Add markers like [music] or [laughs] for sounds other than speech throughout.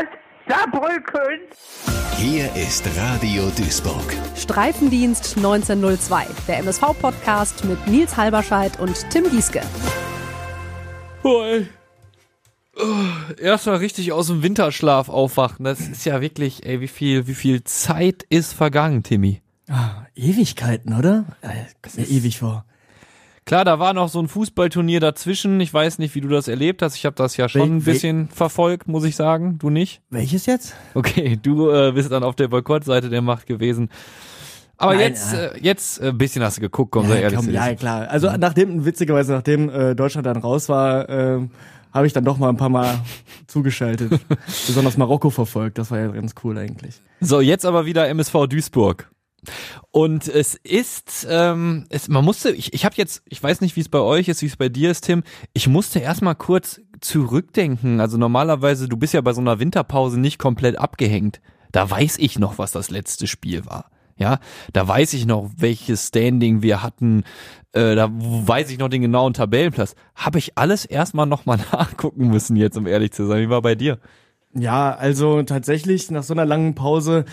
Stadt Saarbrücken. Hier ist Radio Duisburg. Streifendienst 1902, der MSV-Podcast mit Nils Halberscheid und Tim Gieske. Boy. Oh, erstmal richtig aus dem Winterschlaf aufwachen. Das ist ja wirklich, ey, wie viel, wie viel Zeit ist vergangen, Timmy? Ah, Ewigkeiten, oder? Äh, kommt mir ewig vor. Klar, da war noch so ein Fußballturnier dazwischen. Ich weiß nicht, wie du das erlebt hast. Ich habe das ja schon Wel- ein bisschen verfolgt, muss ich sagen. Du nicht? Welches jetzt? Okay, du äh, bist dann auf der Boykottseite der Macht gewesen. Aber Nein, jetzt, äh, jetzt äh, ein bisschen hast du geguckt, komm, sei ja, ehrlich. komm, ja, klar. Also nachdem, witzigerweise, nachdem äh, Deutschland dann raus war, äh, habe ich dann doch mal ein paar Mal [laughs] zugeschaltet. Besonders Marokko verfolgt. Das war ja ganz cool eigentlich. So, jetzt aber wieder MSV Duisburg. Und es ist, ähm, es, man musste, ich, ich habe jetzt, ich weiß nicht, wie es bei euch ist, wie es bei dir ist, Tim. Ich musste erstmal kurz zurückdenken. Also normalerweise, du bist ja bei so einer Winterpause nicht komplett abgehängt. Da weiß ich noch, was das letzte Spiel war. Ja, da weiß ich noch, welches Standing wir hatten. Äh, da weiß ich noch den genauen Tabellenplatz. Habe ich alles erstmal nochmal [laughs] nachgucken müssen jetzt, um ehrlich zu sein. Wie war bei dir? Ja, also tatsächlich nach so einer langen Pause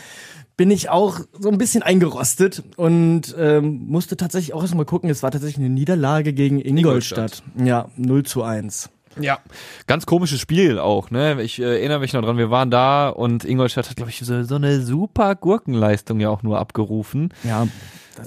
bin ich auch so ein bisschen eingerostet und ähm, musste tatsächlich auch erstmal gucken. Es war tatsächlich eine Niederlage gegen Ingolstadt. Ja, 0 zu 1. Ja, ganz komisches Spiel auch, ne? Ich äh, erinnere mich noch dran, wir waren da und Ingolstadt hat, glaube ich, so, so eine super Gurkenleistung ja auch nur abgerufen. Ja,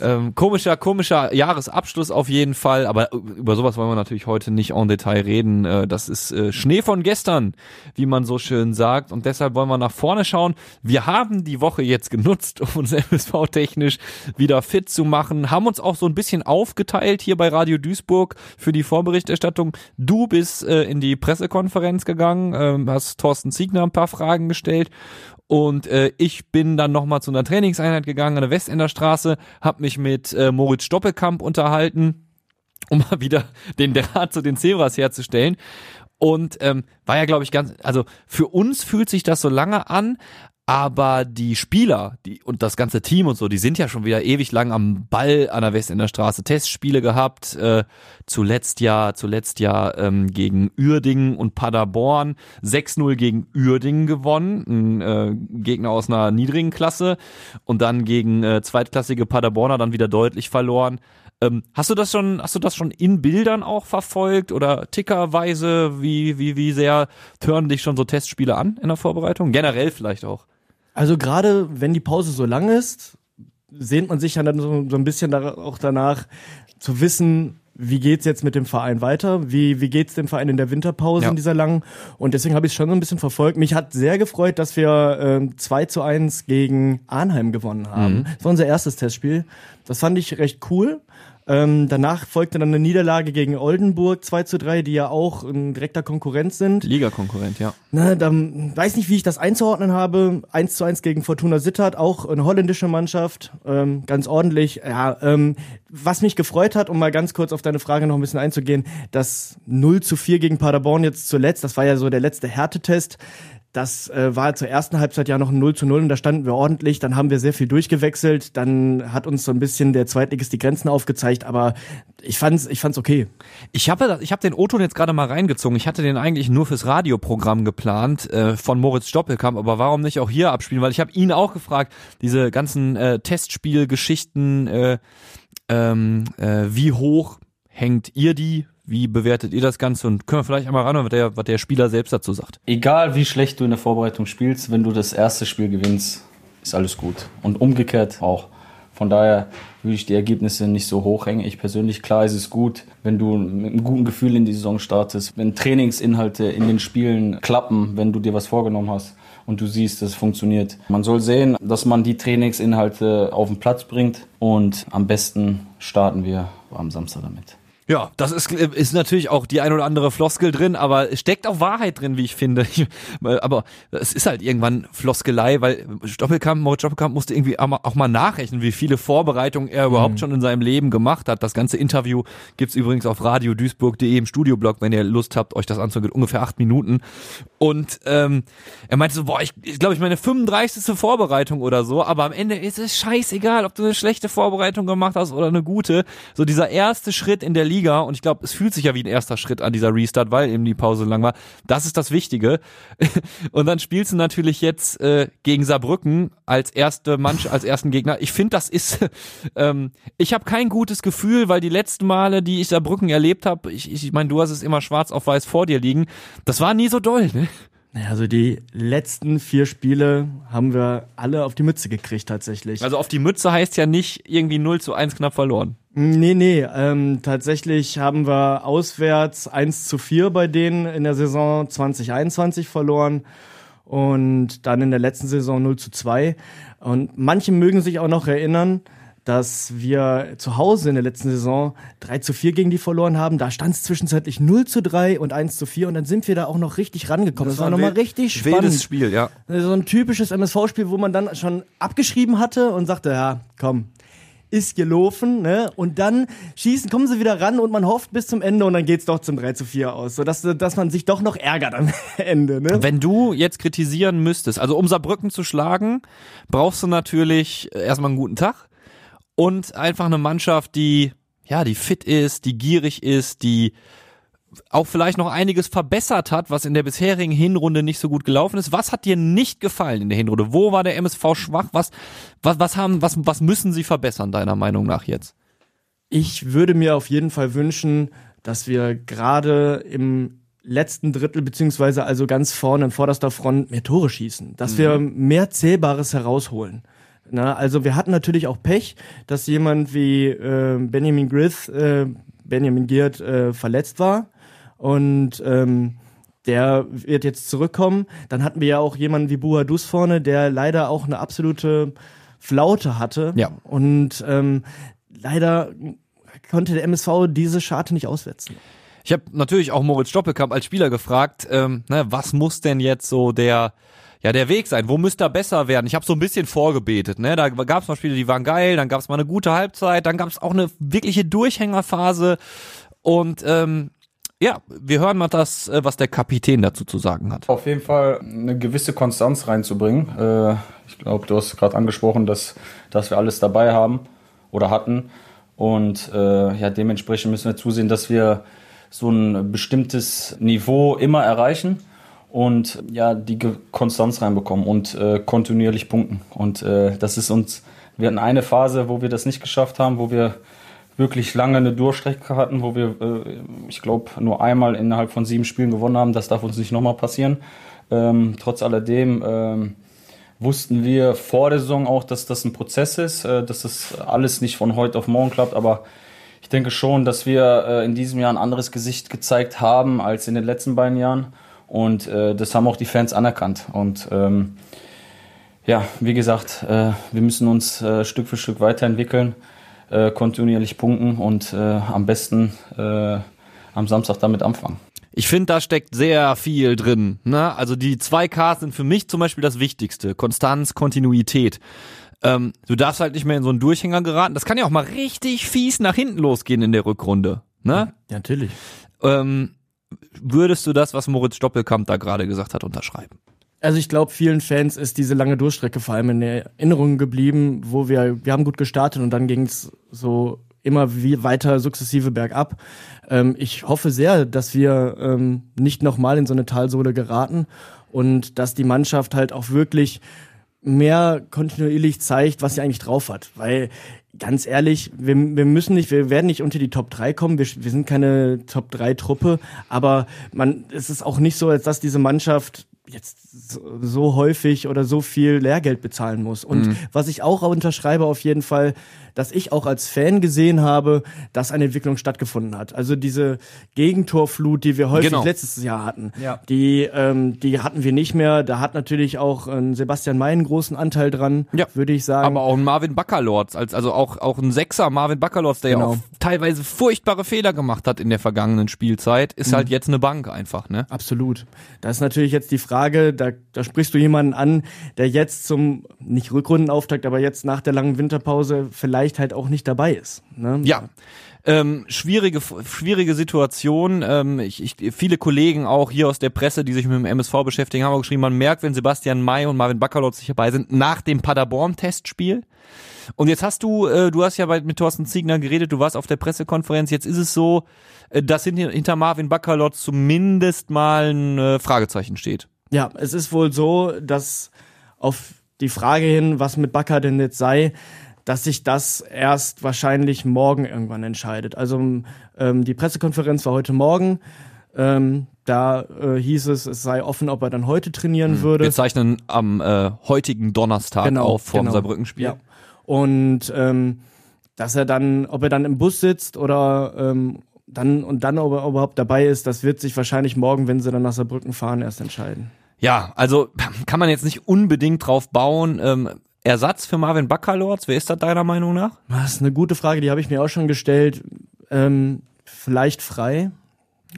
Ähm, komischer, komischer Jahresabschluss auf jeden Fall, aber über sowas wollen wir natürlich heute nicht en Detail reden. Äh, das ist äh, Schnee von gestern, wie man so schön sagt. Und deshalb wollen wir nach vorne schauen. Wir haben die Woche jetzt genutzt, um uns [laughs] MSV-technisch wieder fit zu machen, haben uns auch so ein bisschen aufgeteilt hier bei Radio Duisburg für die Vorberichterstattung. Du bist äh, in die Pressekonferenz gegangen, ähm, hast Thorsten Ziegner ein paar Fragen gestellt und äh, ich bin dann nochmal zu einer Trainingseinheit gegangen an der Westender Straße, habe mich mit äh, Moritz Stoppelkamp unterhalten, um mal [laughs] wieder den Draht zu den Zebras herzustellen. Und ähm, war ja, glaube ich, ganz, also für uns fühlt sich das so lange an, aber die Spieler die, und das ganze Team und so, die sind ja schon wieder ewig lang am Ball an der Westender Straße Testspiele gehabt. Äh, zuletzt ja, zuletzt ja ähm, gegen Uerdingen und Paderborn 6-0 gegen Uerdingen gewonnen, ein äh, Gegner aus einer niedrigen Klasse und dann gegen äh, zweitklassige Paderborner dann wieder deutlich verloren. Ähm, hast du das schon, hast du das schon in Bildern auch verfolgt oder tickerweise? Wie, wie, wie sehr hören dich schon so Testspiele an in der Vorbereitung? Generell vielleicht auch. Also gerade wenn die Pause so lang ist, sehnt man sich ja dann so, so ein bisschen da, auch danach zu wissen, wie geht's jetzt mit dem Verein weiter? Wie, wie geht's dem Verein in der Winterpause Ja. in dieser langen? Und deswegen habe ich es schon so ein bisschen verfolgt. Mich hat sehr gefreut, dass wir ähm, 2 zu 1 gegen Arnheim gewonnen haben. Das war unser erstes Testspiel. Das fand ich recht cool. Ähm, danach folgte dann eine Niederlage gegen Oldenburg 2 zu 3, die ja auch ein direkter Konkurrent sind. Ligakonkurrent, ja. Na, dann weiß nicht, wie ich das einzuordnen habe. 1 zu 1 gegen Fortuna Sittard, auch eine holländische Mannschaft, ähm, ganz ordentlich. Ja, ähm, was mich gefreut hat, um mal ganz kurz auf deine Frage noch ein bisschen einzugehen, das 0 zu 4 gegen Paderborn jetzt zuletzt, das war ja so der letzte Härtetest. Das äh, war zur ersten Halbzeit ja noch ein 0 zu 0 und da standen wir ordentlich. Dann haben wir sehr viel durchgewechselt. Dann hat uns so ein bisschen der Zweitligist die Grenzen aufgezeigt. Aber ich fand's, ich fand's okay. Ich habe ich hab den O-Ton jetzt gerade mal reingezogen. Ich hatte den eigentlich nur fürs Radioprogramm geplant äh, von Moritz Stoppelkamp, aber warum nicht auch hier abspielen? Weil ich habe ihn auch gefragt, diese ganzen äh, Testspielgeschichten, äh, ähm, äh, wie hoch hängt ihr die? Wie bewertet ihr das Ganze? Und können wir vielleicht einmal ran, was der, was der Spieler selbst dazu sagt. Egal wie schlecht du in der Vorbereitung spielst, wenn du das erste Spiel gewinnst, ist alles gut. Und umgekehrt auch. Von daher würde ich die Ergebnisse nicht so hoch hängen. Ich persönlich, klar ist es gut, wenn du mit einem guten Gefühl in die Saison startest, wenn Trainingsinhalte in den Spielen klappen, wenn du dir was vorgenommen hast und du siehst, dass es funktioniert. Man soll sehen, dass man die Trainingsinhalte auf den Platz bringt und am besten starten wir am Samstag damit. Ja, das ist, ist natürlich auch die ein oder andere Floskel drin, aber es steckt auch Wahrheit drin, wie ich finde. Ich, aber es ist halt irgendwann Floskelei, weil Stoppelkamp, Moritz Stoppelkamp musste irgendwie auch mal, nachrechnen, wie viele Vorbereitungen er überhaupt schon in seinem Leben gemacht hat. Das ganze Interview gibt's übrigens auf radioduisburg.de im Studioblog, wenn ihr Lust habt, euch das anzugehen. Ungefähr acht Minuten. Und ähm, er meinte so, boah, ich, ich glaube, ich meine 35. Vorbereitung oder so, aber am Ende ist es scheißegal, ob du eine schlechte Vorbereitung gemacht hast oder eine gute. So dieser erste Schritt in der Liga Liga und ich glaube, es fühlt sich ja wie ein erster Schritt an dieser Restart, weil eben die Pause lang war. Das ist das Wichtige. [laughs] und dann spielst du natürlich jetzt äh, gegen Saarbrücken als erste Mannschaft, als ersten Gegner. Ich finde, das ist, [laughs] ähm, ich habe kein gutes Gefühl, weil die letzten Male, die ich Saarbrücken erlebt habe, ich, ich, ich meine, du hast es immer schwarz auf weiß vor dir liegen, das war nie so doll, ne? Naja, also die letzten vier Spiele haben wir alle auf die Mütze gekriegt tatsächlich. Also auf die Mütze heißt ja nicht irgendwie 0 zu 1 knapp verloren. Nee, nee, ähm, tatsächlich haben wir auswärts 1 zu 4 bei denen in der Saison 2021 verloren und dann in der letzten Saison 0 zu 2. Und manche mögen sich auch noch erinnern, dass wir zu Hause in der letzten Saison 3 zu 4 gegen die verloren haben. Da stand es zwischenzeitlich 0 zu 3 und 1 zu 4 und dann sind wir da auch noch richtig rangekommen. Das, das war nochmal richtig spannend. Wildes Spiel, ja. So ein typisches MSV-Spiel, wo man dann schon abgeschrieben hatte und sagte, ja, komm, ist gelaufen, ne? Und dann schießen, kommen sie wieder ran und man hofft bis zum Ende und dann geht's doch zum 3 zu 4 aus, sodass dass man sich doch noch ärgert am [laughs] Ende, ne? Wenn du jetzt kritisieren müsstest, also um Saarbrücken zu schlagen, brauchst du natürlich erstmal einen guten Tag und einfach eine Mannschaft, die ja, die fit ist, die gierig ist, die auch vielleicht noch einiges verbessert hat, was in der bisherigen Hinrunde nicht so gut gelaufen ist. Was hat dir nicht gefallen in der Hinrunde? Wo war der MSV schwach? Was, was, was haben, was, was müssen sie verbessern, deiner Meinung nach jetzt? Ich würde mir auf jeden Fall wünschen, dass wir gerade im letzten Drittel, beziehungsweise also ganz vorne in vorderster Front mehr Tore schießen. Dass mhm. wir mehr Zählbares herausholen. Na, also wir hatten natürlich auch Pech, dass jemand wie äh, Benjamin Grith, äh, Benjamin Giert äh, verletzt war und ähm, der wird jetzt zurückkommen. Dann hatten wir ja auch jemanden wie Buhadus vorne, der leider auch eine absolute Flaute hatte. Ja. Und ähm, leider konnte der MSV diese Scharte nicht auswetzen. Ich habe natürlich auch Moritz Stoppelkamp als Spieler gefragt, ähm, ne, was muss denn jetzt so der ja der Weg sein? Wo müsste er besser werden? Ich habe so ein bisschen vorgebetet. Ne? Da gab es mal Spiele, die waren geil, dann gab es mal eine gute Halbzeit, dann gab es auch eine wirkliche Durchhängerphase und ähm, ja, wir hören mal das, äh, was der Kapitän dazu zu sagen hat. Auf jeden Fall eine gewisse Konstanz reinzubringen. Äh, ich glaube, du hast gerade angesprochen, dass, dass wir alles dabei haben oder hatten. Und äh, ja, dementsprechend müssen wir zusehen, dass wir so ein bestimmtes Niveau immer erreichen und ja, die Konstanz reinbekommen und äh, kontinuierlich punkten. Und äh, das ist uns, wir hatten eine Phase, wo wir das nicht geschafft haben, wo wir wirklich lange eine Durchstrecke hatten, wo wir, äh, ich glaube, nur einmal innerhalb von sieben Spielen gewonnen haben. Das darf uns nicht nochmal passieren. Ähm, trotz alledem ähm, wussten wir vor der Saison auch, dass das ein Prozess ist, äh, dass das alles nicht von heute auf morgen klappt, aber ich denke schon, dass wir äh, in diesem Jahr ein anderes Gesicht gezeigt haben als in den letzten beiden Jahren. Und äh, das haben auch die Fans anerkannt. Und ähm, ja, wie gesagt, äh, wir müssen uns äh, Stück für Stück weiterentwickeln äh, kontinuierlich punkten und äh, am besten am Samstag damit anfangen. Ich finde, da steckt sehr viel drin. Ne? Also die zwei Ks sind für mich zum Beispiel das Wichtigste. Konstanz, Kontinuität. Ähm, du darfst halt nicht mehr in so einen Durchhänger geraten. Das kann ja auch mal richtig fies nach hinten losgehen in der Rückrunde. Ne? Ja, natürlich. Ähm, würdest du das, was Moritz Stoppelkamp da gerade gesagt hat, unterschreiben? Also ich glaube, vielen Fans ist diese lange Durchstrecke vor allem in Erinnerung geblieben, wo wir, wir haben gut gestartet und dann ging es so immer wie weiter sukzessive bergab. Ähm, ich hoffe sehr, dass wir ähm, nicht nochmal in so eine Talsohle geraten und dass die Mannschaft halt auch wirklich mehr kontinuierlich zeigt, was sie eigentlich drauf hat. Weil ganz ehrlich, wir, wir müssen nicht, wir werden nicht unter die Top 3 kommen. Wir, wir sind keine Top 3 Truppe, aber man, es ist auch nicht so, als dass diese Mannschaft jetzt so, häufig oder so viel Lehrgeld bezahlen muss. Und mhm. was ich auch unterschreibe auf jeden Fall, dass ich auch als Fan gesehen habe, dass eine Entwicklung stattgefunden hat. Also diese Gegentorflut, die wir häufig genau. letztes Jahr hatten, ja. die, ähm, die hatten wir nicht mehr. Da hat natürlich auch äh, Sebastian May einen großen Anteil dran, ja. würde ich sagen. Aber auch ein Marvin Baccalords, als, also auch, auch ein Sechser Marvin Baccalords, der genau. ja auch teilweise furchtbare Fehler gemacht hat in der vergangenen Spielzeit, ist mhm. halt jetzt eine Bank einfach, ne? Absolut. Das ist natürlich jetzt die Frage, da, da sprichst du jemanden an, der jetzt zum, nicht Rückrundenauftakt, aber jetzt nach der langen Winterpause vielleicht halt auch nicht dabei ist. Ne? Ja. Ähm, schwierige, schwierige Situation. Ähm, ich, ich, viele Kollegen auch hier aus der Presse, die sich mit dem MSV beschäftigen, haben auch geschrieben, man merkt, wenn Sebastian May und Marvin Baccalords nicht dabei sind, nach dem Paderborn-Testspiel. Und jetzt hast du, äh, du hast ja mit Thorsten Ziegner geredet, du warst auf der Pressekonferenz. Jetzt ist es so, äh, dass hinter, Marvin Baccalord zumindest mal ein äh, Fragezeichen steht. Ja, es ist wohl so, dass auf die Frage hin, was mit Bakker denn jetzt sei, dass sich das erst wahrscheinlich morgen irgendwann entscheidet. Also ähm, die Pressekonferenz war heute Morgen. Ähm, da äh, hieß es, es sei offen, ob er dann heute trainieren Mhm. würde. Wir zeichnen am äh, heutigen Donnerstag Genau, auf vor dem genau. Saarbrücken-Spiel. Ja. Und ähm, dass er dann, ob er dann im Bus sitzt oder ähm, dann und dann ob er überhaupt dabei ist, das wird sich wahrscheinlich morgen, wenn sie dann nach Saarbrücken fahren, erst entscheiden. Ja, also kann man jetzt nicht unbedingt drauf bauen. Ähm, Ersatz für Marvin Baccalords, wer ist das deiner Meinung nach? Das ist eine gute Frage, die habe ich mir auch schon gestellt. Ähm, vielleicht frei.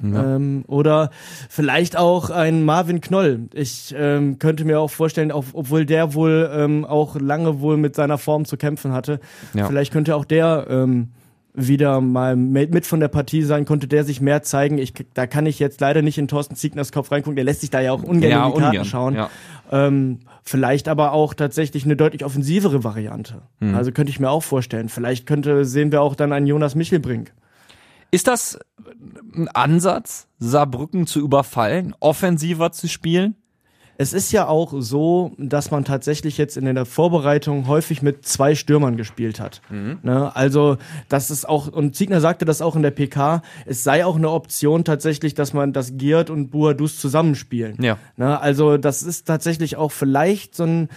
Ähm, oder vielleicht auch ein Marvin Knoll. Ich ähm, könnte mir auch vorstellen, auch, obwohl der wohl ähm, auch lange wohl mit seiner Form zu kämpfen hatte, Ja. vielleicht könnte auch der ähm, wieder mal mit von der Partie sein, konnte der sich mehr zeigen. Ich, da kann ich jetzt leider nicht in Thorsten Ziegners Kopf reingucken, der lässt sich da ja auch ungern Ja, in die Karten ungern, schauen. ja. Ähm, vielleicht aber auch tatsächlich eine deutlich offensivere Variante. Hm. Also könnte ich mir auch vorstellen. Vielleicht könnte, sehen wir auch dann einen Jonas Michelbrink. Ist das ein Ansatz, Saarbrücken zu überfallen, offensiver zu spielen? Es ist ja auch so, dass man tatsächlich jetzt in der Vorbereitung häufig mit zwei Stürmern gespielt hat. Mhm. Ne? Also, das ist auch, und Ziegner sagte das auch in der PK, es sei auch eine Option tatsächlich, dass man das Giert und Buadus zusammenspielen. Ja. Ne? Also, das ist tatsächlich auch vielleicht so ein,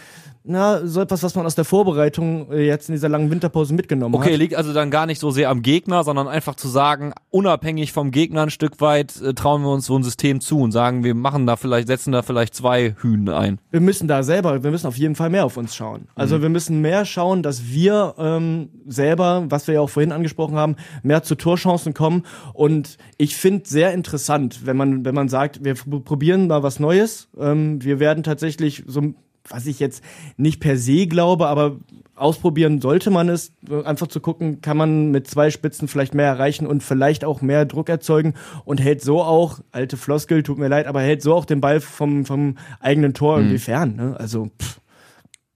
na, so etwas, was man aus der Vorbereitung äh, jetzt in dieser langen Winterpause mitgenommen Okay, hat. liegt also dann gar nicht so sehr am Gegner, sondern einfach zu sagen, unabhängig vom Gegner ein Stück weit äh, trauen wir uns so ein System zu und sagen, wir machen da vielleicht, setzen da vielleicht zwei Hühn ein. wir müssen da selber, wir müssen auf jeden Fall mehr auf uns schauen. Also wir müssen mehr schauen, dass wir ähm, selber, was wir ja auch vorhin angesprochen haben, mehr zu Torchancen kommen. Und ich finde sehr interessant, wenn man, wenn man sagt, wir probieren mal was Neues. Ähm, wir werden tatsächlich so, was ich jetzt nicht per se glaube, aber ausprobieren sollte man es, einfach zu gucken, kann man mit zwei Spitzen vielleicht mehr erreichen und vielleicht auch mehr Druck erzeugen und hält so auch, alte Floskel, tut mir leid, aber hält so auch den Ball vom, vom eigenen Tor irgendwie fern. Ne? Also pff,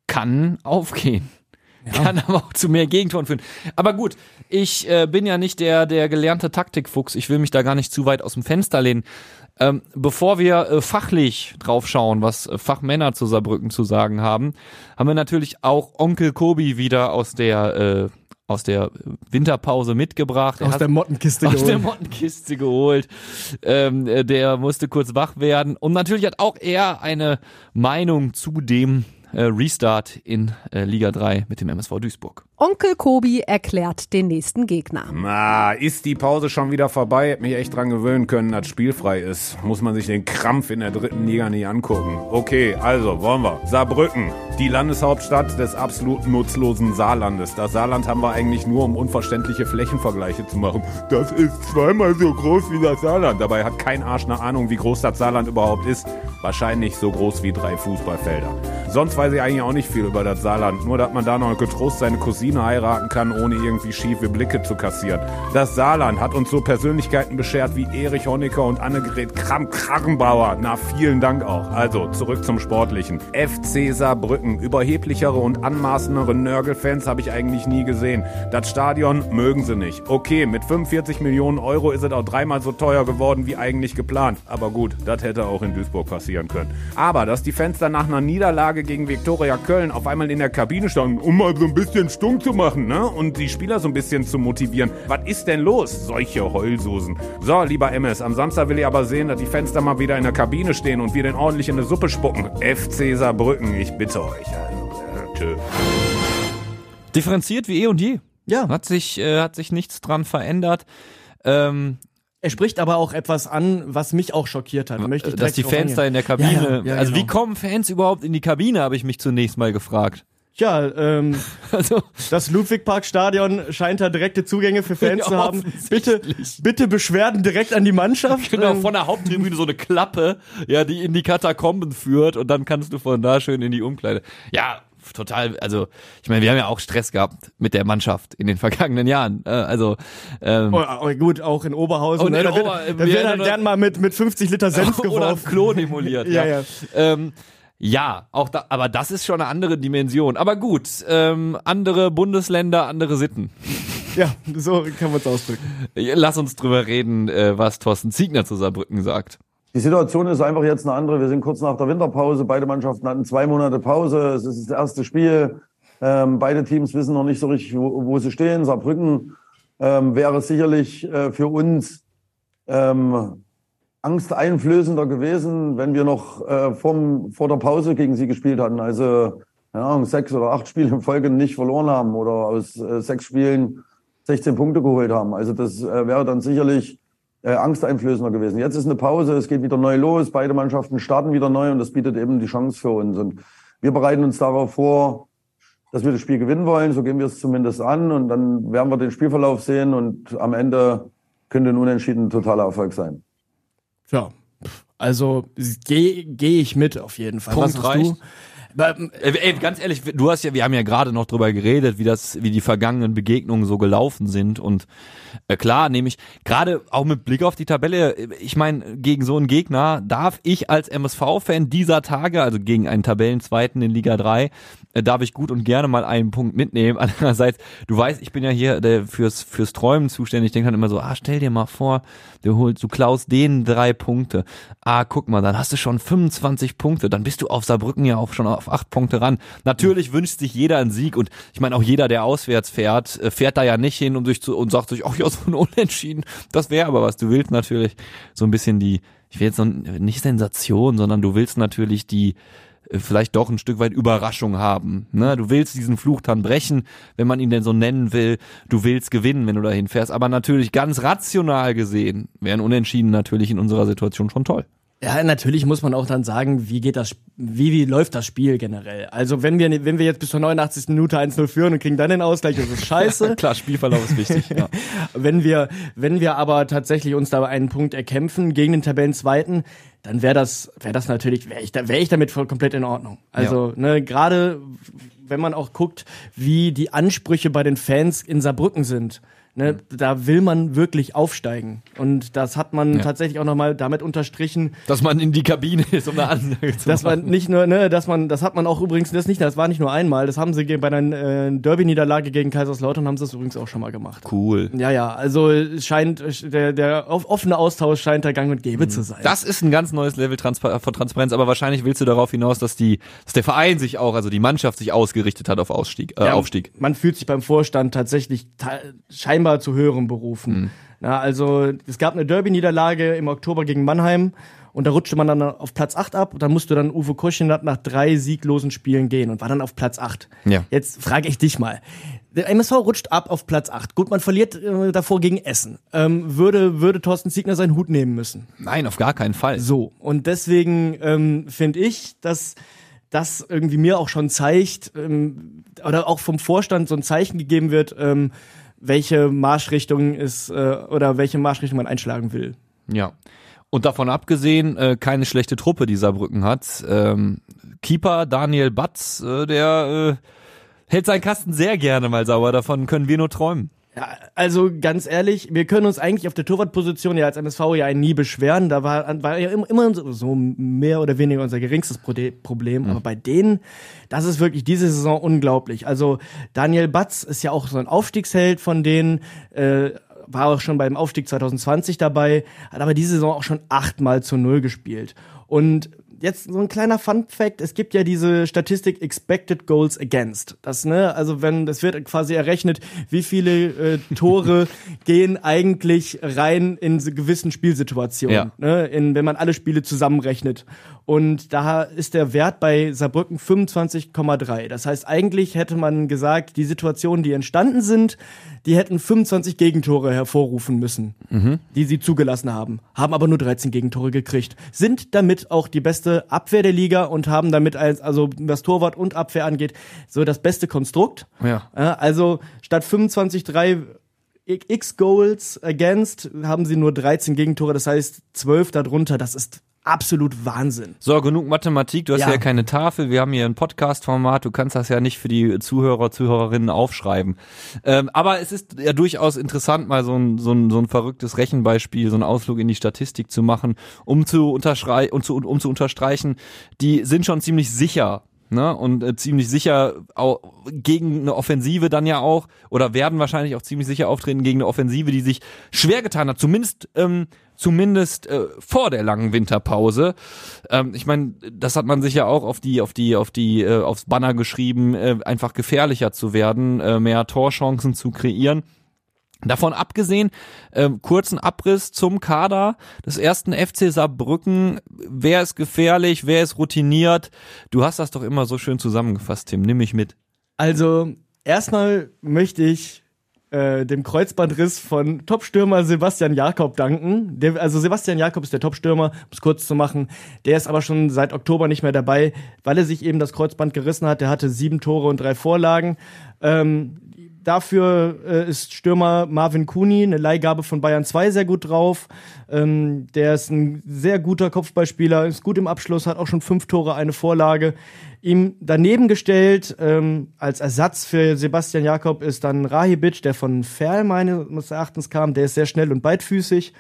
kann aufgehen. Kann aber auch zu mehr Gegentoren führen. Aber gut, ich äh, bin ja nicht der, der gelernte Taktikfuchs. Ich will mich da gar nicht zu weit aus dem Fenster lehnen. Ähm, bevor wir äh, fachlich drauf schauen, was äh, Fachmänner zu Saarbrücken zu sagen haben, haben wir natürlich auch Onkel Kobi wieder aus der, äh, aus der Winterpause mitgebracht. Aus der Mottenkiste aus der geholt. Mottenkiste geholt. Ähm, äh, der musste kurz wach werden. Und natürlich hat auch er eine Meinung zu dem äh, Restart in äh, Liga 3 mit dem MSV Duisburg. Onkel Kobi erklärt den nächsten Gegner. Na, ist die Pause schon wieder vorbei? Hätte mich echt dran gewöhnen können, dass spielfrei ist. Muss man sich den Krampf in der dritten Liga nicht angucken. Okay, also wollen wir. Saarbrücken, die Landeshauptstadt des absolut nutzlosen Saarlandes. Das Saarland haben wir eigentlich nur, um unverständliche Flächenvergleiche zu machen. Das ist zweimal so groß wie das Saarland. Dabei hat kein Arsch eine Ahnung, wie groß das Saarland überhaupt ist. Wahrscheinlich so groß wie drei Fußballfelder. Sonst weiß ich eigentlich auch nicht viel über das Saarland. Nur, dass man da noch getrost seine Cousine heiraten kann, ohne irgendwie schiefe Blicke zu kassieren. Das Saarland hat uns so Persönlichkeiten beschert wie Erich Honecker und Annegret Kramp-Karrenbauer. Na, vielen Dank auch. Also, zurück zum Sportlichen. FC Saarbrücken. Überheblichere und anmaßendere Nörgelfans habe ich eigentlich nie gesehen. Das Stadion mögen sie nicht. Okay, mit 45 Millionen Euro ist es auch dreimal so teuer geworden wie eigentlich geplant. Aber gut, das hätte auch in Duisburg passieren können. Aber, dass die Fans dann nach einer Niederlage gegen Viktoria Köln auf einmal in der Kabine standen, um mal so ein bisschen stunk zu machen, ne? Und die Spieler so ein bisschen zu motivieren. Was ist denn los? Solche Heulsusen. So, lieber MS, am Samstag will ich aber sehen, dass die Fans da mal wieder in der Kabine stehen und wir den ordentlich in eine Suppe spucken. FC Saarbrücken, ich bitte euch. Also, tschö. Differenziert wie eh und je. Ja. Hat sich, äh, hat sich nichts dran verändert. Ähm, Er spricht aber auch etwas an, was mich auch schockiert hat. Möchte ich dass die Fans da in der Kabine. Ja, ja, ja, also genau. wie kommen Fans überhaupt in die Kabine, habe ich mich zunächst mal gefragt. Ja, ähm, [laughs] Also das Ludwigparkstadion scheint da direkte Zugänge für Fans Ja, [laughs] zu haben. Bitte, bitte Beschwerden direkt an die Mannschaft. Genau, Ähm, von der Haupttribüne so eine Klappe, ja, die in die Katakomben führt und dann kannst du von da schön in die Umkleide. Ja, total, also ich meine, wir haben ja auch Stress gehabt mit der Mannschaft in den vergangenen Jahren. Äh, also ähm, Oh, oh, gut, auch in Oberhausen. Und ne? in da wird, Ober- da wir wird erinnern dann gern mal mit, mit 50 Liter Senf [laughs] oder geworfen. Klo demoliert. Ja, ja. ja. Ähm, ja, auch da, aber das ist schon eine andere Dimension. Aber gut, ähm, andere Bundesländer, andere Sitten. Ja, so kann man es ausdrücken. Lass uns drüber reden, äh, was Thorsten Ziegner zu Saarbrücken sagt. Die Situation ist einfach jetzt eine andere. Wir sind kurz nach der Winterpause. Beide Mannschaften hatten zwei Monate Pause. Es ist das erste Spiel. Ähm, beide Teams wissen noch nicht so richtig, wo, wo sie stehen. Saarbrücken ähm, wäre sicherlich äh, für uns ähm, angsteinflößender gewesen, wenn wir noch äh, vom, vor der Pause gegen sie gespielt hatten. Also ja, sechs oder acht [laughs] Spiele in Folge nicht verloren haben oder aus äh, sechs Spielen 16 Punkte geholt haben. Also das äh, wäre dann sicherlich äh, angsteinflößender gewesen. Jetzt ist eine Pause, es geht wieder neu los, beide Mannschaften starten wieder neu und das bietet eben die Chance für uns. Und wir bereiten uns darauf vor, dass wir das Spiel gewinnen wollen, so gehen wir es zumindest an und dann werden wir den Spielverlauf sehen und am Ende könnte ein Unentschieden totaler Erfolg sein. Ja, also gehe geh ich mit auf jeden Fall. Punkt reicht. du? Aber, ähm, Ey, ganz ehrlich, du hast ja, wir haben ja gerade noch drüber geredet, wie das, wie die vergangenen Begegnungen so gelaufen sind und äh, klar, nämlich gerade auch mit Blick auf die Tabelle, äh, ich meine, gegen so einen Gegner darf ich als MSV-Fan dieser Tage, also gegen einen Tabellenzweiten in Liga 3, äh, darf ich gut und gerne mal einen Punkt mitnehmen. [laughs] Andererseits, du weißt, ich bin ja hier der fürs fürs Träumen zuständig. Ich denke dann immer so, ah, stell dir mal vor, du holst, du klaust denen drei Punkte. Ah, guck mal, dann hast du schon 25 Punkte, dann bist du auf Saarbrücken ja auch schon auf acht Punkte ran. Natürlich wünscht sich jeder einen Sieg und ich meine auch jeder, der auswärts fährt, äh, fährt da ja nicht hin und sich zu und sagt sich, ach ja, so ein Unentschieden. Das wäre aber was. Du willst natürlich so ein bisschen die, ich will jetzt so nicht Sensation, sondern du willst natürlich die äh, vielleicht doch ein Stück weit Überraschung haben. Ne? Du willst diesen Fluch dann brechen, wenn man ihn denn so nennen will. Du willst gewinnen, wenn du dahin fährst. Aber natürlich ganz rational gesehen wären Unentschieden natürlich in unserer Situation schon toll. Ja, natürlich muss man auch dann sagen, wie geht das, wie, wie läuft das Spiel generell? Also wenn wir, wenn wir jetzt bis zur 89. Minute 1-0 führen und kriegen dann den Ausgleich, das ist scheiße. [laughs] Klar, Spielverlauf ist wichtig. ja. [laughs] wenn wir, wenn wir aber tatsächlich uns da einen Punkt erkämpfen gegen den Tabellenzweiten, dann wäre das, wäre das natürlich, wäre ich, da, wäre ich damit voll komplett in Ordnung. Also, ne, gerade wenn man auch guckt, wie die Ansprüche bei den Fans in Saarbrücken sind. Ne, da will man wirklich aufsteigen. Und das hat man Ja. tatsächlich auch nochmal damit unterstrichen, Dass man in die Kabine ist, um eine Ansage zu dass machen. man nicht nur, ne, dass man, das hat man auch übrigens, das nicht, das war nicht nur einmal, das haben sie bei einer äh, Derby-Niederlage gegen Kaiserslautern haben sie das übrigens auch schon mal gemacht. Cool. Ja, ja, also es scheint, der, der off- offene Austausch scheint der Gang und Gäbe zu sein. Das ist ein ganz neues Level Transpa von Transparenz, aber wahrscheinlich willst du darauf hinaus, dass die, dass der Verein sich auch, also die Mannschaft sich ausgerichtet hat auf Ausstieg, äh, Ja, Aufstieg. Man fühlt sich beim Vorstand tatsächlich ta- scheinbar zu höherem berufen. Mhm. Na, also es gab eine Derby-Niederlage im Oktober gegen Mannheim und da rutschte man dann auf Platz 8 ab und dann musste dann Uwe Kuschinat nach drei sieglosen Spielen gehen und war dann auf Platz 8. Ja. Jetzt frage ich dich mal. Der MSV rutscht ab auf Platz 8. Gut, man verliert äh, davor gegen Essen. Ähm, würde, würde Thorsten Ziegner seinen Hut nehmen müssen. Nein, auf gar keinen Fall. So, und deswegen ähm, finde ich, dass das irgendwie mir auch schon zeigt, ähm, oder auch vom Vorstand so ein Zeichen gegeben wird, ähm, welche Marschrichtung ist äh, oder welche Marschrichtung man einschlagen will. Ja. Und davon abgesehen, äh, keine schlechte Truppe, die Saarbrücken hat. Ähm, Keeper Daniel Batz, äh, der äh, hält seinen Kasten sehr gerne mal sauber. Davon können wir nur träumen. Ja, also ganz ehrlich, wir können uns eigentlich auf der Torwartposition ja als MSV ja nie beschweren. Da war, war ja immer, so- mehr oder weniger unser geringstes Problem. Aber bei denen, das ist wirklich diese Saison unglaublich. Also Daniel Batz ist ja auch so ein Aufstiegsheld von denen. Äh, war auch schon beim Aufstieg 2020 dabei, hat aber diese Saison auch schon achtmal zu Null gespielt. Und jetzt so ein kleiner Fun Fact, es gibt ja diese Statistik Expected Goals Against. Das, ne, also wenn, das wird quasi errechnet, wie viele äh, Tore [laughs] gehen eigentlich rein in so gewissen Spielsituationen, Ja. ne, in, wenn man alle Spiele zusammenrechnet. Und da ist der Wert bei Saarbrücken 25,3. Das heißt, eigentlich hätte man gesagt, die Situationen, die entstanden sind, die hätten 25 Gegentore hervorrufen müssen, die sie zugelassen haben, haben aber nur 13 Gegentore gekriegt, sind damit auch die beste Abwehr der Liga und haben damit als, also was Torwart und Abwehr angeht, so das beste Konstrukt. Ja. Ja, also statt 25,3 X Goals against haben sie nur 13 Gegentore, das heißt 12 darunter, das ist absolut Wahnsinn. So, genug Mathematik. Du hast ja, Ja. keine Tafel. Wir haben hier ein Podcast-Format. Du kannst das ja nicht für die Zuhörer, Zuhörerinnen aufschreiben. Ähm, aber es ist ja durchaus interessant, mal so ein, so, ein, so ein verrücktes Rechenbeispiel, so einen Ausflug in die Statistik zu machen, um zu, unterschrei und zu, um zu unterstreichen, die sind schon ziemlich sicher. Ne, und äh, ziemlich sicher auch gegen eine Offensive dann ja auch oder werden wahrscheinlich auch ziemlich sicher auftreten gegen eine Offensive, die sich schwer getan hat, zumindest ähm, zumindest äh, vor der langen Winterpause. Ähm, ich meine, das hat man sich ja auch auf die auf die auf die äh, aufs Banner geschrieben, äh, einfach gefährlicher zu werden, äh, mehr Torchancen zu kreieren. Davon abgesehen, ähm, kurzen Abriss zum Kader des ersten FC Saarbrücken. Wer ist gefährlich, wer ist routiniert? Du hast das doch immer so schön zusammengefasst, Tim. Nimm mich mit. Also, erstmal möchte ich äh, dem Kreuzbandriss von Topstürmer Sebastian Jakob danken. Der, also Sebastian Jakob ist der Topstürmer, um es kurz zu machen. Der ist aber schon seit Oktober nicht mehr dabei, weil er sich eben das Kreuzband gerissen hat. Der hatte sieben Tore und drei Vorlagen. Ähm, dafür äh, ist Stürmer Marvin Kuni, eine Leihgabe von Bayern 2, sehr gut drauf. Ähm, der ist ein sehr guter Kopfballspieler, ist gut im Abschluss, hat auch schon fünf Tore, eine Vorlage. Ihm daneben gestellt, ähm, als Ersatz für Sebastian Jakob, ist dann Rahibic, der von Ferl meines Erachtens kam. Der ist sehr schnell und beidfüßig.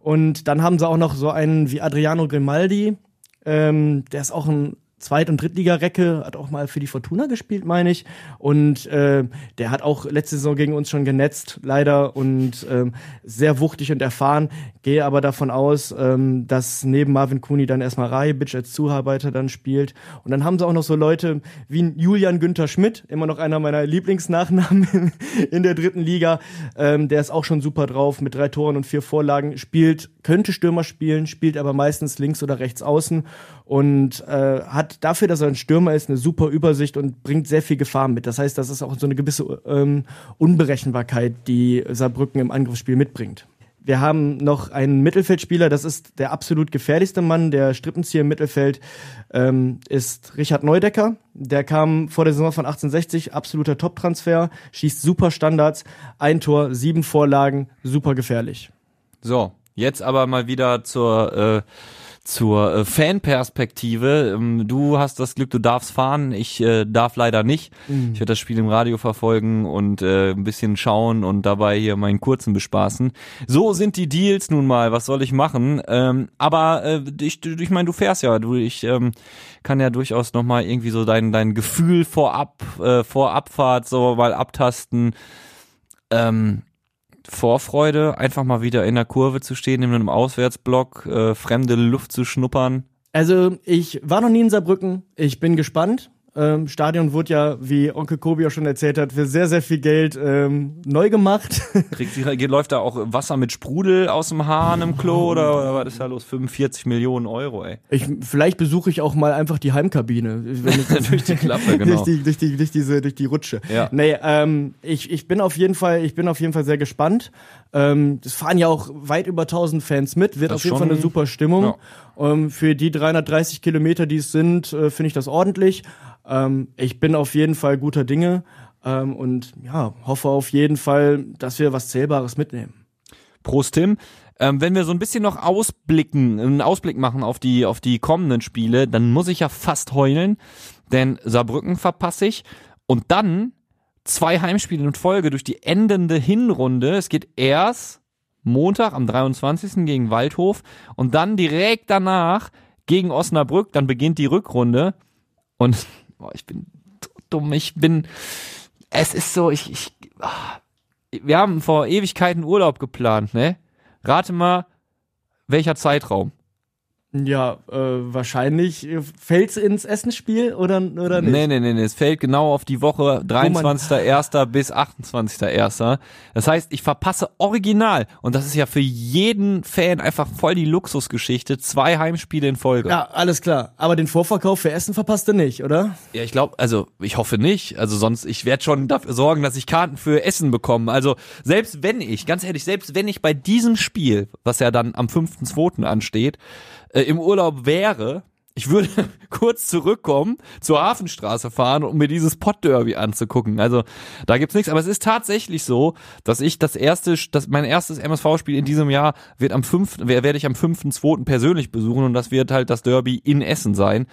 Und dann haben sie auch noch so einen wie Adriano Grimaldi. Ähm, der ist auch ein Zweit- und Drittliga-Recke, hat auch mal für die Fortuna gespielt, meine ich. Und äh, der hat auch letzte Saison gegen uns schon genetzt, leider. Und ähm, sehr wuchtig und erfahren. Gehe aber davon aus, ähm, dass neben Marvin Kuni dann erstmal Rajibic als Zuarbeiter dann spielt. Und dann haben sie auch noch so Leute wie Julian Günther Schmidt, immer noch einer meiner Lieblingsnachnamen in, in der dritten Liga. Ähm, der ist auch schon super drauf, mit drei Toren und vier Vorlagen. Spielt, könnte Stürmer spielen, spielt aber meistens links oder rechts außen und äh, hat dafür, dass er ein Stürmer ist, eine super Übersicht und bringt sehr viel Gefahr mit. Das heißt, das ist auch so eine gewisse ähm, Unberechenbarkeit, die Saarbrücken im Angriffsspiel mitbringt. Wir haben noch einen Mittelfeldspieler, das ist der absolut gefährlichste Mann, der Strippenzieher im Mittelfeld, ähm, ist Richard Neudecker. Der kam vor der Saison von 1860, absoluter Top-Transfer, schießt super Standards, ein Tor, sieben Vorlagen, super gefährlich. So, jetzt aber mal wieder zur äh, zur äh, Fanperspektive. Ähm, du hast das Glück, du darfst fahren. Ich äh, darf leider nicht. Ich werde das Spiel im Radio verfolgen und äh, ein bisschen schauen und dabei hier meinen kurzen bespaßen. So sind die Deals nun mal. Was soll ich machen? Ähm, aber äh, ich, ich meine, du fährst ja. Du, ich ähm, kann ja durchaus noch mal irgendwie so dein dein Gefühl vorab äh, vor Abfahrt so mal abtasten. Ähm, Vorfreude, einfach mal wieder in der Kurve zu stehen, in einem Auswärtsblock, äh, fremde Luft zu schnuppern. Also, ich war noch nie in Saarbrücken. Ich bin gespannt. Ähm, Stadion wurde ja, wie Onkel Kobi auch schon erzählt hat, für sehr, sehr viel Geld ähm, neu gemacht. [laughs] Kriegt läuft da auch Wasser mit Sprudel aus dem Hahn im Klo oder, oder was ist da los? 45 Millionen Euro, ey. Ich, vielleicht besuche ich auch mal einfach die Heimkabine. Wenn ich, [laughs] Durch die Klappe, [laughs] genau. durch, die, durch, die, durch, diese, durch die Rutsche. Ja. Nee, ähm, ich, ich bin auf jeden Fall, ich bin auf jeden Fall sehr gespannt. Ähm, das fahren ja auch weit über 1000 Fans mit, wird Das auf jeden schon- Fall eine super Stimmung. Ja. Ähm, für die 330 Kilometer, die es sind, äh, finde ich das ordentlich. Ähm, ich bin auf jeden Fall guter Dinge ähm, und ja, hoffe auf jeden Fall, dass wir was Zählbares mitnehmen. Prost, Tim. Ähm, wenn wir so ein bisschen noch ausblicken, einen Ausblick machen auf die, auf die kommenden Spiele, dann muss ich ja fast heulen, denn Saarbrücken verpasse ich und dann zwei Heimspiele in Folge durch die endende Hinrunde. Es geht erst Montag am 23. gegen Waldhof und dann direkt danach gegen Osnabrück, dann beginnt die Rückrunde und boah, ich bin dumm, ich bin, es ist so, ich, ich, ah, wir haben vor Ewigkeiten Urlaub geplant, ne? Rate mal, welcher Zeitraum? Ja, äh, wahrscheinlich äh, fällt's ins Essensspiel oder, oder nicht? Nee, nee, nee, nee, es fällt genau auf die Woche 23.01. bis 28.01. Das heißt, ich verpasse original, und das ist ja für jeden Fan einfach voll die Luxusgeschichte, zwei Heimspiele in Folge. Ja, alles klar. Aber den Vorverkauf für Essen verpasst du nicht, oder? Ja, ich glaube, also ich hoffe nicht. Also sonst, ich werde schon dafür sorgen, dass ich Karten für Essen bekomme. Also selbst wenn ich, ganz ehrlich, selbst wenn ich bei diesem Spiel, was ja dann am 5.2. ansteht, äh, im Urlaub wäre, ich würde [laughs] kurz zurückkommen, zur Hafenstraße fahren, um mir dieses Pott-Derby anzugucken. Also da gibt's nichts, aber es ist tatsächlich so, dass ich das erste, das, mein erstes MSV-Spiel in diesem Jahr wird am fünften, werde ich am fünften, zweiten persönlich besuchen und das wird halt das Derby in Essen sein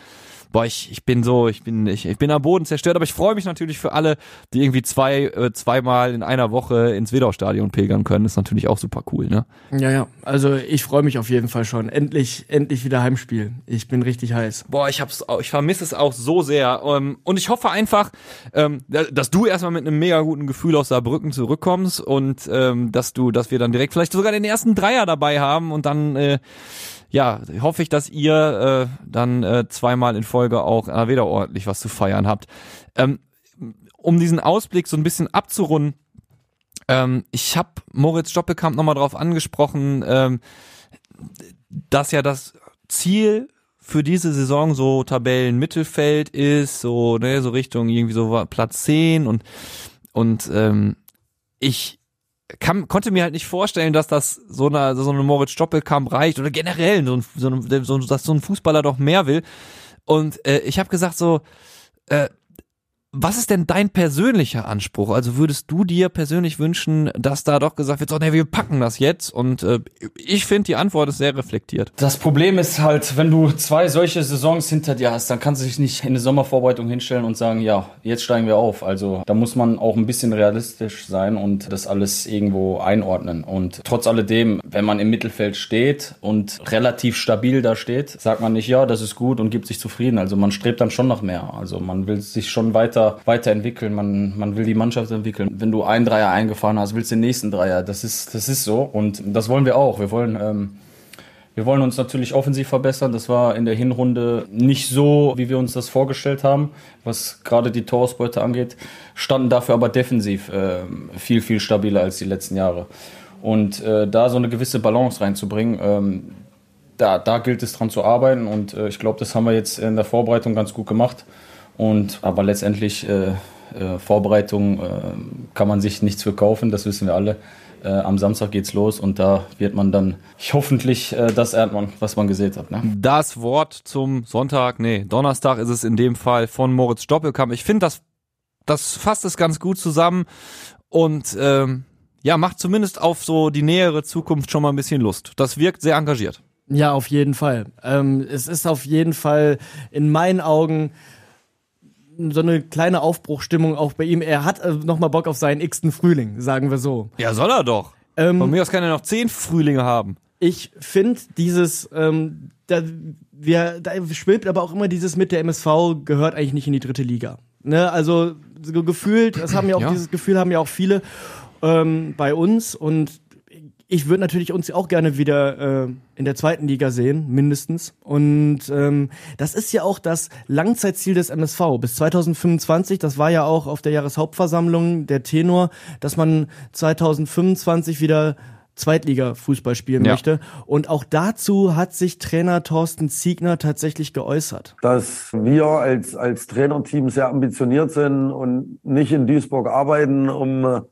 boah, ich, ich bin so, ich bin, ich, ich bin am Boden zerstört, aber ich freue mich natürlich für alle, die irgendwie zwei, äh, zweimal in einer Woche ins Wedau-Stadion pilgern können. ist natürlich auch super cool, ne? Ja, ja. Also ich freue mich auf jeden Fall schon. Endlich, endlich wieder Heimspiel. Ich bin richtig heiß. Boah, ich hab's, ich vermisse es auch so sehr. Ähm, und ich hoffe einfach, ähm, dass du erstmal mit einem mega guten Gefühl aus Saarbrücken zurückkommst und ähm, dass du, dass wir dann direkt vielleicht sogar den ersten Dreier dabei haben und dann äh, ja, hoffe ich, dass ihr äh, dann äh, zweimal in Folge auch äh, wieder ordentlich was zu feiern habt. Ähm, um diesen Ausblick so ein bisschen abzurunden, ähm, ich habe Moritz Stoppelkamp nochmal drauf angesprochen, ähm, dass ja das Ziel für diese Saison so Tabellenmittelfeld ist, so, ne, so Richtung irgendwie so Platz 10 und, und ähm, ich kann, konnte mir halt nicht vorstellen, dass das so eine, so eine Moritz Stoppelkamp reicht oder generell so ein, so, ein, so, dass so ein Fußballer doch mehr will. Und äh, ich habe gesagt so, äh, was ist denn dein persönlicher Anspruch? Also würdest du dir persönlich wünschen, dass da doch gesagt wird, so, nee, wir packen das jetzt? Und äh, ich finde, die Antwort ist sehr reflektiert. Das Problem ist halt, wenn du zwei solche Saisons hinter dir hast, dann kannst du dich nicht in eine Sommervorbereitung hinstellen und sagen, ja, jetzt steigen wir auf. Also da muss man auch ein bisschen realistisch sein und das alles irgendwo einordnen. Und trotz alledem, wenn man im Mittelfeld steht und relativ stabil da steht, sagt man nicht, ja, das ist gut und gibt sich zufrieden. Also man strebt dann schon nach mehr. Also man will sich schon weiter weiter, weiterentwickeln. Man, man will die Mannschaft entwickeln. Wenn du einen Dreier eingefahren hast, willst du den nächsten Dreier. Das ist, das ist so. Und das wollen wir auch. Wir wollen, ähm, wir wollen uns natürlich offensiv verbessern. Das war in der Hinrunde nicht so, wie wir uns das vorgestellt haben, was gerade die Torausbeute angeht. Standen dafür aber defensiv äh, viel, viel stabiler als die letzten Jahre. Und äh, da so eine gewisse Balance reinzubringen, ähm, da, da gilt es dran zu arbeiten. Und äh, ich glaube, das haben wir jetzt in der Vorbereitung ganz gut gemacht. Und aber letztendlich äh, äh, Vorbereitung äh, kann man sich nichts verkaufen, das wissen wir alle. Äh, am Samstag geht's los und da wird man dann [laughs] hoffentlich äh, das ernten, was man gesehen hat. Ne? Das Wort zum Sonntag, nee, Donnerstag ist es in dem Fall von Moritz Stoppelkamp. Ich finde, das, das fasst es ganz gut zusammen und ähm, ja, macht zumindest auf so die nähere Zukunft schon mal ein bisschen Lust. Das wirkt sehr engagiert. Ja, auf jeden Fall. Ähm, es ist auf jeden Fall in meinen Augen so eine kleine Aufbruchstimmung auch bei ihm. Er hat äh, nochmal Bock auf seinen x-ten Frühling, sagen wir so. Ja, soll er doch. Ähm, Von mir aus kann er noch zehn Frühlinge haben. Ich finde dieses, ähm, da, wir, da schwillt aber auch immer dieses mit der MSV gehört eigentlich nicht in die dritte Liga. Ne? Also so gefühlt, das haben ja auch ja. dieses Gefühl haben ja auch viele ähm, bei uns und ich würde natürlich uns auch gerne wieder äh, in der zweiten Liga sehen, mindestens. Und ähm, das ist ja auch das Langzeitziel des MSV bis 2025. Das war ja auch auf der Jahreshauptversammlung der Tenor, dass man 2025 wieder Zweitliga-Fußball spielen ja. möchte. Und auch dazu hat sich Trainer Thorsten Ziegner tatsächlich geäußert. Dass wir als, als Trainerteam sehr ambitioniert sind und nicht in Duisburg arbeiten, um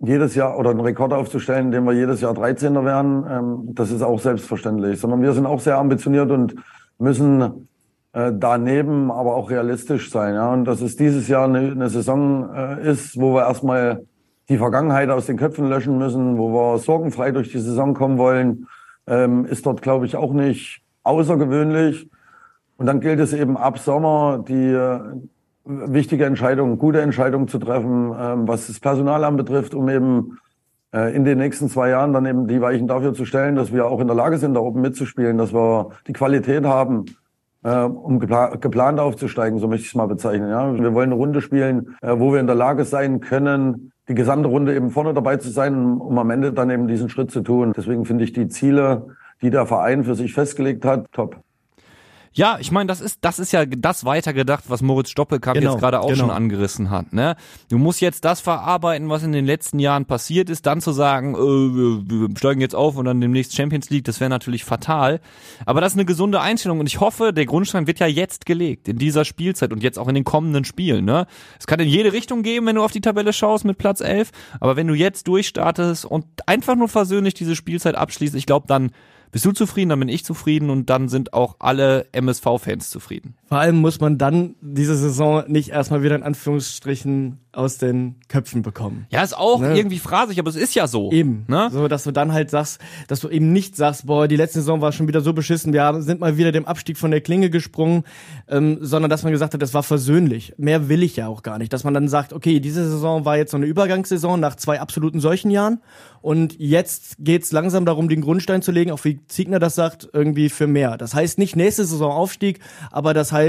jedes Jahr oder einen Rekord aufzustellen, indem wir jedes Jahr 13. werden, ähm, das ist auch selbstverständlich, sondern wir sind auch sehr ambitioniert und müssen äh, daneben aber auch realistisch sein. Ja? Und dass es dieses Jahr eine, eine Saison äh, ist, wo wir erstmal die Vergangenheit aus den Köpfen löschen müssen, wo wir sorgenfrei durch die Saison kommen wollen, ähm, ist dort, glaube ich, auch nicht außergewöhnlich. Und dann gilt es eben ab Sommer, die wichtige Entscheidungen, gute Entscheidungen zu treffen, ähm, was das Personal anbetrifft, um eben äh, in den nächsten zwei Jahren dann eben die Weichen dafür zu stellen, dass wir auch in der Lage sind, da oben mitzuspielen, dass wir die Qualität haben, äh, um gepla geplant aufzusteigen, so möchte ich es mal bezeichnen. Ja? Wir wollen eine Runde spielen, äh, wo wir in der Lage sein können, die gesamte Runde eben vorne dabei zu sein, um am Ende dann eben diesen Schritt zu tun. Deswegen finde ich die Ziele, die der Verein für sich festgelegt hat, top. Ja, ich meine, das ist das ist ja das weitergedacht, was Moritz Stoppelkamp genau, jetzt gerade auch genau. schon angerissen hat. Ne? Du musst jetzt das verarbeiten, was in den letzten Jahren passiert ist, dann zu sagen, äh, wir, wir steigen jetzt auf und dann demnächst Champions League, das wäre natürlich fatal. Aber das ist eine gesunde Einstellung und ich hoffe, der Grundstein wird ja jetzt gelegt in dieser Spielzeit und jetzt auch in den kommenden Spielen. Ne? Es kann in jede Richtung gehen, wenn du auf die Tabelle schaust mit Platz 11, aber wenn du jetzt durchstartest und einfach nur versöhnlich diese Spielzeit abschließt, ich glaube, dann bist du zufrieden, dann bin ich zufrieden und dann sind auch alle MSV-Fans zufrieden. Vor allem muss man dann diese Saison nicht erstmal wieder in Anführungsstrichen aus den Köpfen bekommen. Ja, ist auch Ne? irgendwie phrasig, aber es ist ja so. Eben. Ne? So, dass du dann halt sagst, dass du eben nicht sagst, boah, die letzte Saison war schon wieder so beschissen, wir haben- sind mal wieder dem Abstieg von der Klinge gesprungen, ähm, sondern dass man gesagt hat, das war versöhnlich. Mehr will ich ja auch gar nicht. Dass man dann sagt, okay, diese Saison war jetzt so eine Übergangssaison nach zwei absoluten solchen Jahren und jetzt geht's langsam darum, den Grundstein zu legen, auch wie Ziegner das sagt, irgendwie für mehr. Das heißt nicht nächste Saison Aufstieg, aber das heißt,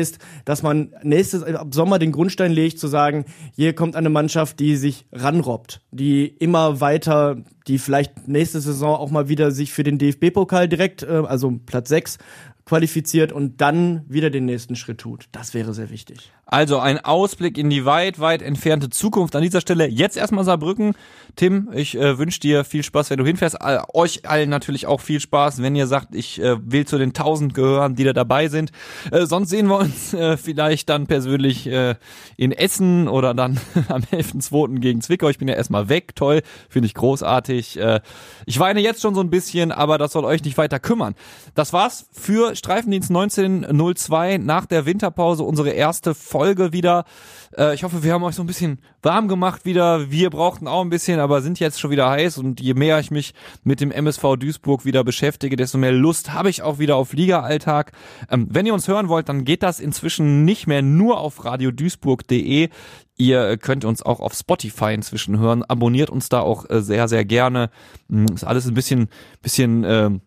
dass man nächstes, ab Sommer den Grundstein legt, zu sagen, hier kommt eine Mannschaft, die sich ranrobbt, die immer weiter, die vielleicht nächste Saison auch mal wieder sich für den DFB-Pokal direkt, äh, also Platz 6, qualifiziert und dann wieder den nächsten Schritt tut. Das wäre sehr wichtig. Also ein Ausblick in die weit, weit entfernte Zukunft an dieser Stelle. Jetzt erstmal Saarbrücken. Tim, ich äh, wünsche dir viel Spaß, wenn du hinfährst. All, euch allen natürlich auch viel Spaß, wenn ihr sagt, ich äh, will zu den 1000 gehören, die da dabei sind. Äh, sonst sehen wir uns äh, vielleicht dann persönlich äh, in Essen oder dann [laughs] am 11.2. gegen Zwickau. Ich bin ja erstmal weg. Toll, finde ich großartig. Äh, ich weine jetzt schon so ein bisschen, aber das soll euch nicht weiter kümmern. Das war's für Streifendienst 1902 nach der Winterpause, unsere erste Folge wieder. Äh, ich hoffe, wir haben euch so ein bisschen warm gemacht wieder. Wir brauchten auch ein bisschen, aber sind jetzt schon wieder heiß und je mehr ich mich mit dem MSV Duisburg wieder beschäftige, desto mehr Lust habe ich auch wieder auf Liga-Alltag. Ähm, wenn ihr uns hören wollt, dann geht das inzwischen nicht mehr nur auf radioduisburg.de. Ihr könnt uns auch auf Spotify inzwischen hören. Abonniert uns da auch äh, sehr, sehr gerne. Mm, Ist alles ein bisschen, bisschen, ähm,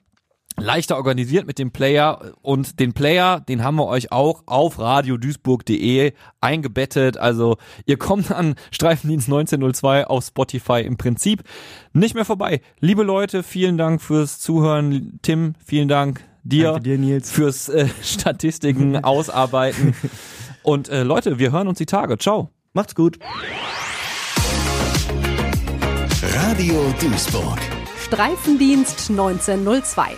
leichter organisiert mit dem Player und den Player, den haben wir euch auch auf radioduisburg.de eingebettet. Also ihr kommt an Streifendienst 1902 auf Spotify im Prinzip nicht mehr vorbei. Liebe Leute, vielen Dank fürs Zuhören. Tim, vielen Dank dir, Danke dir, Nils. fürs äh, [laughs] Statistiken [laughs] ausarbeiten. Und äh, Leute, wir hören uns die Tage. Ciao. Macht's gut. Radio Duisburg. Streifendienst 1902.